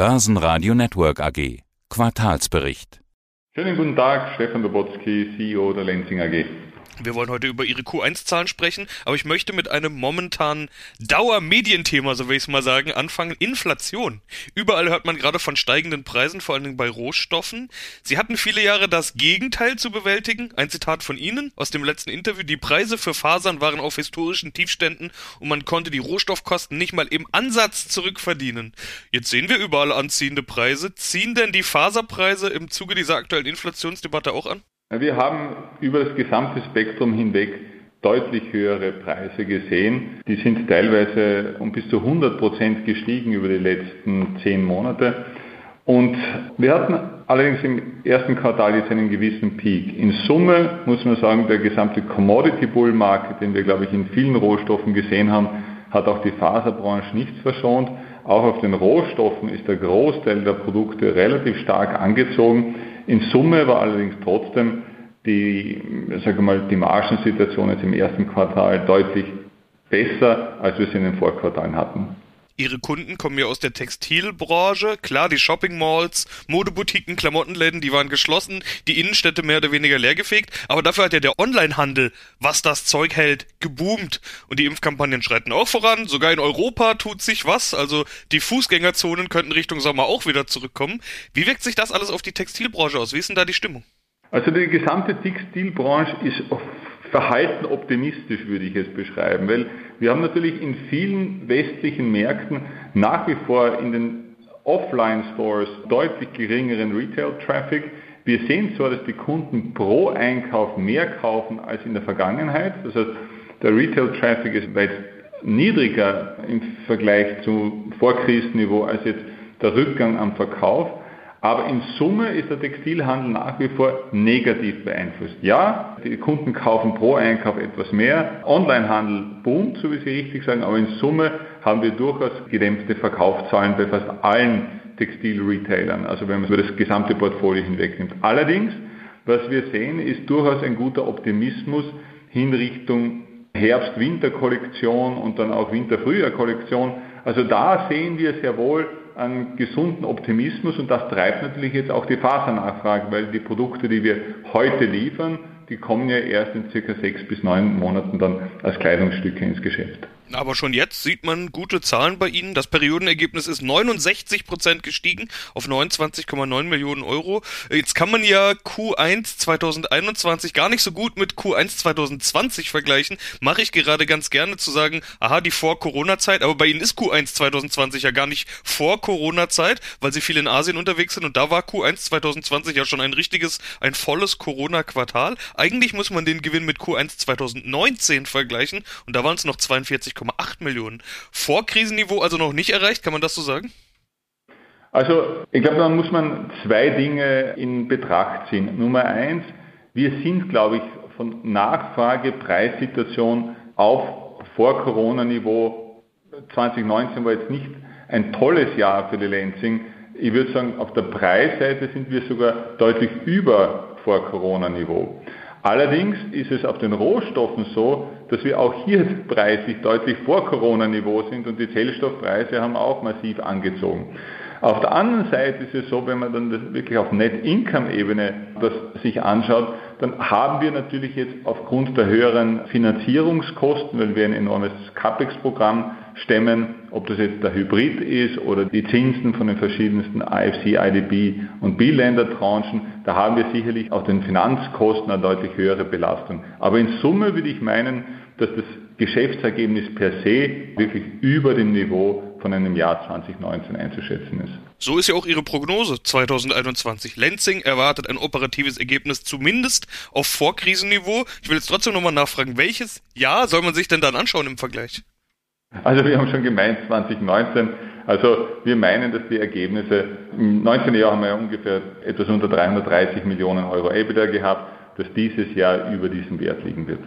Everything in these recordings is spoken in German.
Börsenradio Network AG. Quartalsbericht. Schönen guten Tag, Stefan Dobotsky, CEO der Lenzing AG. Wir wollen heute über Ihre Q1-Zahlen sprechen, aber ich möchte mit einem momentanen Dauermedienthema, so will ich es mal sagen, anfangen. Inflation. Überall hört man gerade von steigenden Preisen, vor allen Dingen bei Rohstoffen. Sie hatten viele Jahre das Gegenteil zu bewältigen. Ein Zitat von Ihnen aus dem letzten Interview. Die Preise für Fasern waren auf historischen Tiefständen und man konnte die Rohstoffkosten nicht mal im Ansatz zurückverdienen. Jetzt sehen wir überall anziehende Preise. Ziehen denn die Faserpreise im Zuge dieser aktuellen Inflationsdebatte auch an? Wir haben über das gesamte Spektrum hinweg deutlich höhere Preise gesehen. Die sind teilweise um bis zu 100 Prozent gestiegen über die letzten zehn Monate. Und wir hatten allerdings im ersten Quartal jetzt einen gewissen Peak. In Summe muss man sagen, der gesamte Commodity Bull Market, den wir, glaube ich, in vielen Rohstoffen gesehen haben, hat auch die Faserbranche nichts verschont. Auch auf den Rohstoffen ist der Großteil der Produkte relativ stark angezogen. In Summe war allerdings trotzdem die, sage mal, die Margensituation jetzt im ersten Quartal deutlich besser, als wir sie in den Vorquartalen hatten. Ihre Kunden kommen ja aus der Textilbranche. Klar, die Shopping Malls, Modeboutiquen, Klamottenläden, die waren geschlossen, die Innenstädte mehr oder weniger leergefegt. Aber dafür hat ja der Onlinehandel, was das Zeug hält, geboomt. Und die Impfkampagnen schreiten auch voran. Sogar in Europa tut sich was. Also die Fußgängerzonen könnten Richtung Sommer auch wieder zurückkommen. Wie wirkt sich das alles auf die Textilbranche aus? Wie ist denn da die Stimmung? Also die gesamte Textilbranche ist verhalten optimistisch, würde ich es beschreiben, weil wir haben natürlich in vielen westlichen Märkten nach wie vor in den Offline-Stores deutlich geringeren Retail-Traffic. Wir sehen zwar, dass die Kunden pro Einkauf mehr kaufen als in der Vergangenheit. Das heißt, der Retail-Traffic ist weit niedriger im Vergleich zum Vorkrisenniveau als jetzt der Rückgang am Verkauf. Aber in Summe ist der Textilhandel nach wie vor negativ beeinflusst. Ja, die Kunden kaufen pro Einkauf etwas mehr. Onlinehandel boomt, so wie Sie richtig sagen, aber in Summe haben wir durchaus gedämpfte Verkaufszahlen bei fast allen Textilretailern, also wenn man über das gesamte Portfolio hinwegnimmt. Allerdings, was wir sehen, ist durchaus ein guter Optimismus hin Richtung Herbst-Winter-Kollektion und dann auch Winter-Frühjahr-Kollektion. Also da sehen wir sehr wohl einen gesunden Optimismus und das treibt natürlich jetzt auch die Fasernachfrage, weil die Produkte, die wir heute liefern, die kommen ja erst in circa sechs bis neun Monaten dann als Kleidungsstücke ins Geschäft. Aber schon jetzt sieht man gute Zahlen bei Ihnen. Das Periodenergebnis ist 69 Prozent gestiegen auf 29,9 Millionen Euro. Jetzt kann man ja Q1 2021 gar nicht so gut mit Q1 2020 vergleichen. Mache ich gerade ganz gerne zu sagen, aha, die Vor-Corona-Zeit. Aber bei Ihnen ist Q1 2020 ja gar nicht vor Corona-Zeit, weil Sie viel in Asien unterwegs sind. Und da war Q1 2020 ja schon ein richtiges, ein volles Corona-Quartal. Eigentlich muss man den Gewinn mit Q1 2019 vergleichen. Und da waren es noch 42 1,8 Millionen. Vorkrisenniveau also noch nicht erreicht, kann man das so sagen? Also ich glaube, da muss man zwei Dinge in Betracht ziehen. Nummer eins, wir sind, glaube ich, von Nachfrage, Preissituation auf Vor-Corona-Niveau. 2019 war jetzt nicht ein tolles Jahr für die Lansing. Ich würde sagen, auf der Preisseite sind wir sogar deutlich über Vor-Corona-Niveau. Allerdings ist es auf den Rohstoffen so, dass wir auch hier preislich deutlich vor Corona-Niveau sind und die Zellstoffpreise haben auch massiv angezogen. Auf der anderen Seite ist es so, wenn man dann das wirklich auf Net-Income-Ebene das sich anschaut, dann haben wir natürlich jetzt aufgrund der höheren Finanzierungskosten, weil wir ein enormes CAPEX-Programm stemmen, ob das jetzt der Hybrid ist oder die Zinsen von den verschiedensten IFC, IDB und B-Länder-Tranchen, da haben wir sicherlich auf den Finanzkosten eine deutlich höhere Belastung. Aber in Summe würde ich meinen, dass das Geschäftsergebnis per se wirklich über dem Niveau von einem Jahr 2019 einzuschätzen ist. So ist ja auch Ihre Prognose 2021. Lenzing erwartet ein operatives Ergebnis zumindest auf Vorkrisenniveau. Ich will jetzt trotzdem nochmal nachfragen, welches Jahr soll man sich denn dann anschauen im Vergleich? Also wir haben schon gemeint 2019. Also wir meinen, dass die Ergebnisse im 19. Jahr haben wir ungefähr etwas unter 330 Millionen Euro EBITDA gehabt, dass dieses Jahr über diesem Wert liegen wird.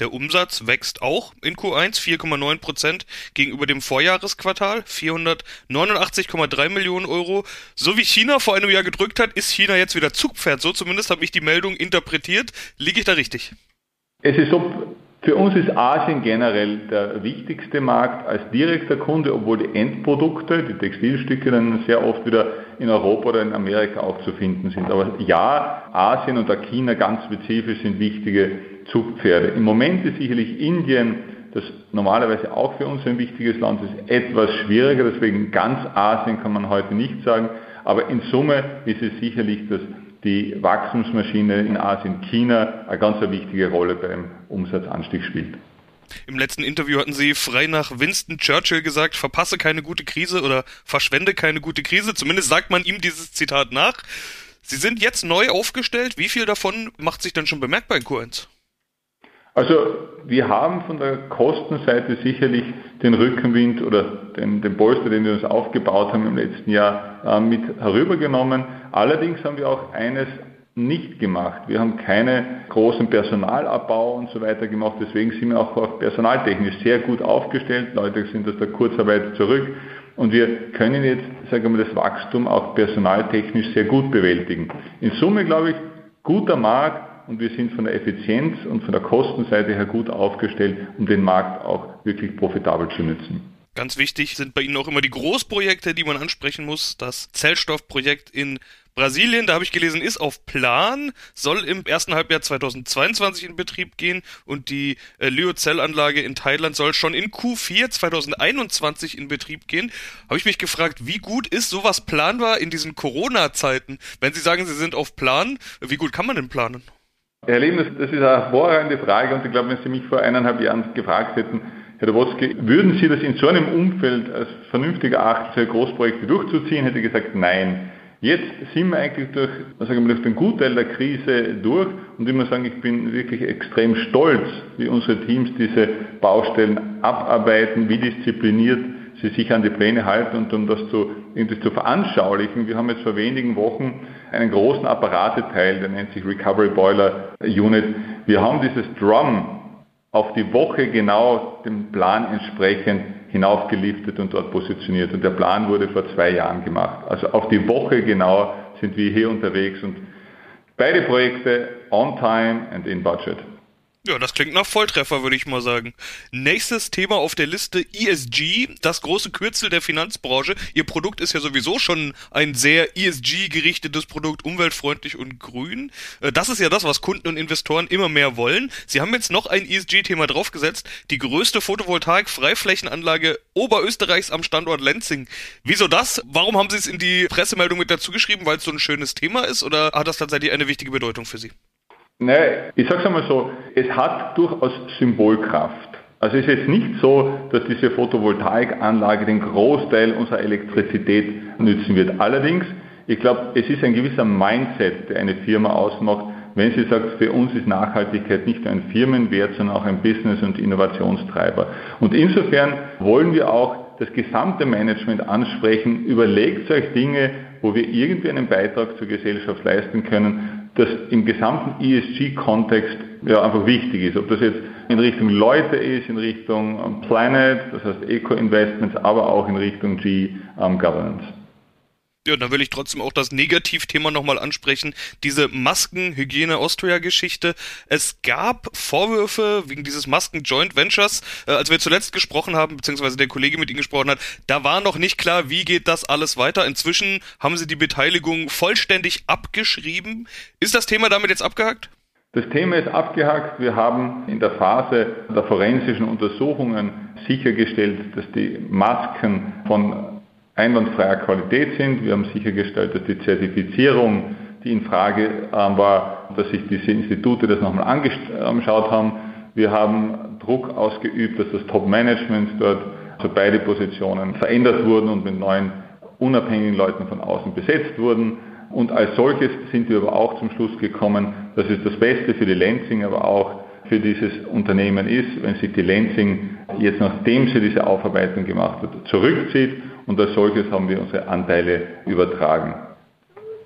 Der Umsatz wächst auch in Q1 4,9 Prozent gegenüber dem Vorjahresquartal 489,3 Millionen Euro. So wie China vor einem Jahr gedrückt hat, ist China jetzt wieder Zugpferd. So zumindest habe ich die Meldung interpretiert. Liege ich da richtig? Es ist so, Für uns ist Asien generell der wichtigste Markt als direkter Kunde, obwohl die Endprodukte, die Textilstücke dann sehr oft wieder in Europa oder in Amerika auch zu finden sind. Aber ja, Asien und China ganz spezifisch sind wichtige Zugpferde. Im Moment ist sicherlich Indien, das normalerweise auch für uns ein wichtiges Land ist, etwas schwieriger. Deswegen ganz Asien kann man heute nicht sagen. Aber in Summe ist es sicherlich das die Wachstumsmaschine in Asien, China, eine ganz wichtige Rolle beim Umsatzanstieg spielt. Im letzten Interview hatten Sie frei nach Winston Churchill gesagt, verpasse keine gute Krise oder verschwende keine gute Krise. Zumindest sagt man ihm dieses Zitat nach. Sie sind jetzt neu aufgestellt. Wie viel davon macht sich denn schon bemerkbar in Q1? Also wir haben von der Kostenseite sicherlich den Rückenwind oder den, den Polster, den wir uns aufgebaut haben im letzten Jahr, äh, mit herübergenommen. Allerdings haben wir auch eines nicht gemacht. Wir haben keine großen Personalabbau und so weiter gemacht. Deswegen sind wir auch personaltechnisch sehr gut aufgestellt. Leute sind aus der Kurzarbeit zurück. Und wir können jetzt, sagen wir mal, das Wachstum auch personaltechnisch sehr gut bewältigen. In Summe, glaube ich, guter Markt, und wir sind von der Effizienz und von der Kostenseite her gut aufgestellt, um den Markt auch wirklich profitabel zu nutzen. Ganz wichtig sind bei Ihnen auch immer die Großprojekte, die man ansprechen muss. Das Zellstoffprojekt in Brasilien, da habe ich gelesen, ist auf Plan, soll im ersten Halbjahr 2022 in Betrieb gehen und die äh, Lyocell-Anlage in Thailand soll schon in Q4 2021 in Betrieb gehen. Habe ich mich gefragt, wie gut ist sowas planbar in diesen Corona-Zeiten? Wenn Sie sagen, Sie sind auf Plan, wie gut kann man denn planen? Herr Leben, das, das ist eine hervorragende Frage und ich glaube, wenn Sie mich vor eineinhalb Jahren gefragt hätten, Herr Dobotzki, würden Sie das in so einem Umfeld als vernünftig erachten, Großprojekte durchzuziehen, hätte ich gesagt, nein. Jetzt sind wir eigentlich durch, sagen wir, durch den Gutteil der Krise durch und ich muss sagen, ich bin wirklich extrem stolz, wie unsere Teams diese Baustellen abarbeiten, wie diszipliniert sie sich an die Pläne halten und um das zu, irgendwie zu veranschaulichen. Wir haben jetzt vor wenigen Wochen einen großen Apparateteil, der nennt sich Recovery Boiler Unit. Wir haben dieses Drum auf die Woche genau dem Plan entsprechend hinaufgeliftet und dort positioniert. Und der Plan wurde vor zwei Jahren gemacht. Also auf die Woche genau sind wir hier unterwegs und beide Projekte on time and in budget. Ja, das klingt nach Volltreffer, würde ich mal sagen. Nächstes Thema auf der Liste ESG, das große Kürzel der Finanzbranche. Ihr Produkt ist ja sowieso schon ein sehr ESG-gerichtetes Produkt, umweltfreundlich und grün. Äh, das ist ja das, was Kunden und Investoren immer mehr wollen. Sie haben jetzt noch ein ESG-Thema draufgesetzt, die größte Photovoltaik-Freiflächenanlage Oberösterreichs am Standort Lenzing. Wieso das? Warum haben Sie es in die Pressemeldung mit dazu geschrieben, weil es so ein schönes Thema ist oder hat das tatsächlich eine wichtige Bedeutung für Sie? Nein, ich sage es einmal so, es hat durchaus Symbolkraft. Also es ist jetzt nicht so, dass diese Photovoltaikanlage den Großteil unserer Elektrizität nützen wird. Allerdings, ich glaube, es ist ein gewisser Mindset, der eine Firma ausmacht, wenn sie sagt, für uns ist Nachhaltigkeit nicht nur ein Firmenwert, sondern auch ein Business- und Innovationstreiber. Und insofern wollen wir auch das gesamte Management ansprechen, überlegt euch Dinge, wo wir irgendwie einen Beitrag zur Gesellschaft leisten können, das im gesamten ESG-Kontext ja einfach wichtig ist. Ob das jetzt in Richtung Leute ist, in Richtung Planet, das heißt Eco-Investments, aber auch in Richtung G-Governance. Ja, dann will ich trotzdem auch das Negativthema nochmal ansprechen. Diese Masken-Hygiene-Austria-Geschichte. Es gab Vorwürfe wegen dieses Masken-Joint Ventures, äh, als wir zuletzt gesprochen haben, beziehungsweise der Kollege mit Ihnen gesprochen hat. Da war noch nicht klar, wie geht das alles weiter. Inzwischen haben Sie die Beteiligung vollständig abgeschrieben. Ist das Thema damit jetzt abgehakt? Das Thema ist abgehakt. Wir haben in der Phase der forensischen Untersuchungen sichergestellt, dass die Masken von einwandfreier Qualität sind. Wir haben sichergestellt, dass die Zertifizierung, die in Frage ähm, war, dass sich diese Institute das nochmal angeschaut haben. Wir haben Druck ausgeübt, dass das Top-Management dort, also beide Positionen verändert wurden und mit neuen unabhängigen Leuten von außen besetzt wurden. Und als solches sind wir aber auch zum Schluss gekommen, dass es das Beste für die Lansing, aber auch für dieses Unternehmen ist, wenn sich die Lansing jetzt, nachdem sie diese Aufarbeitung gemacht hat, zurückzieht und als solches haben wir unsere Anteile übertragen.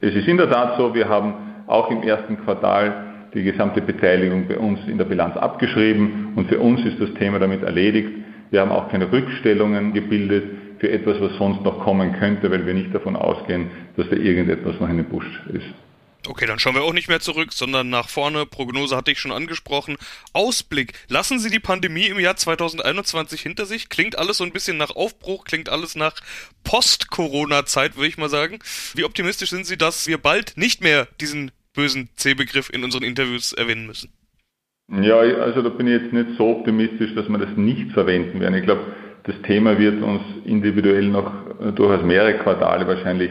Es ist in der Tat so, wir haben auch im ersten Quartal die gesamte Beteiligung bei uns in der Bilanz abgeschrieben und für uns ist das Thema damit erledigt. Wir haben auch keine Rückstellungen gebildet für etwas, was sonst noch kommen könnte, weil wir nicht davon ausgehen, dass da irgendetwas noch in den Busch ist. Okay, dann schauen wir auch nicht mehr zurück, sondern nach vorne. Prognose hatte ich schon angesprochen. Ausblick. Lassen Sie die Pandemie im Jahr 2021 hinter sich? Klingt alles so ein bisschen nach Aufbruch, klingt alles nach Post-Corona-Zeit, würde ich mal sagen. Wie optimistisch sind Sie, dass wir bald nicht mehr diesen bösen C-Begriff in unseren Interviews erwähnen müssen? Ja, also da bin ich jetzt nicht so optimistisch, dass wir das nicht verwenden werden. Ich glaube, das Thema wird uns individuell noch durchaus mehrere Quartale wahrscheinlich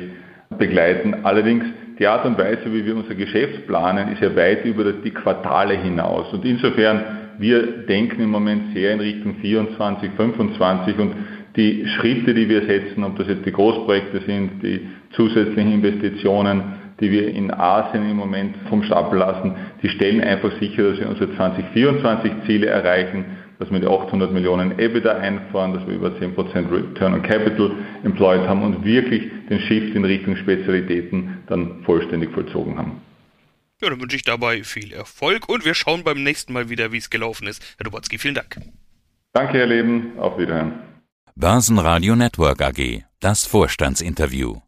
begleiten. Allerdings die Art und Weise, wie wir unser Geschäft planen, ist ja weit über die Quartale hinaus. Und insofern, wir denken im Moment sehr in Richtung 24, 25 und die Schritte, die wir setzen, ob das jetzt die Großprojekte sind, die zusätzlichen Investitionen, die wir in Asien im Moment vom Stapel lassen, die stellen einfach sicher, dass wir unsere 2024 Ziele erreichen dass wir die 800 Millionen EBITDA einfahren, dass wir über 10% Return on Capital employed haben und wirklich den Shift in Richtung Spezialitäten dann vollständig vollzogen haben. Ja, dann wünsche ich dabei viel Erfolg und wir schauen beim nächsten Mal wieder, wie es gelaufen ist. Herr Dubotzki, vielen Dank. Danke, Herr Leben. Auf Wiederhören. Börsenradio Network AG. Das Vorstandsinterview.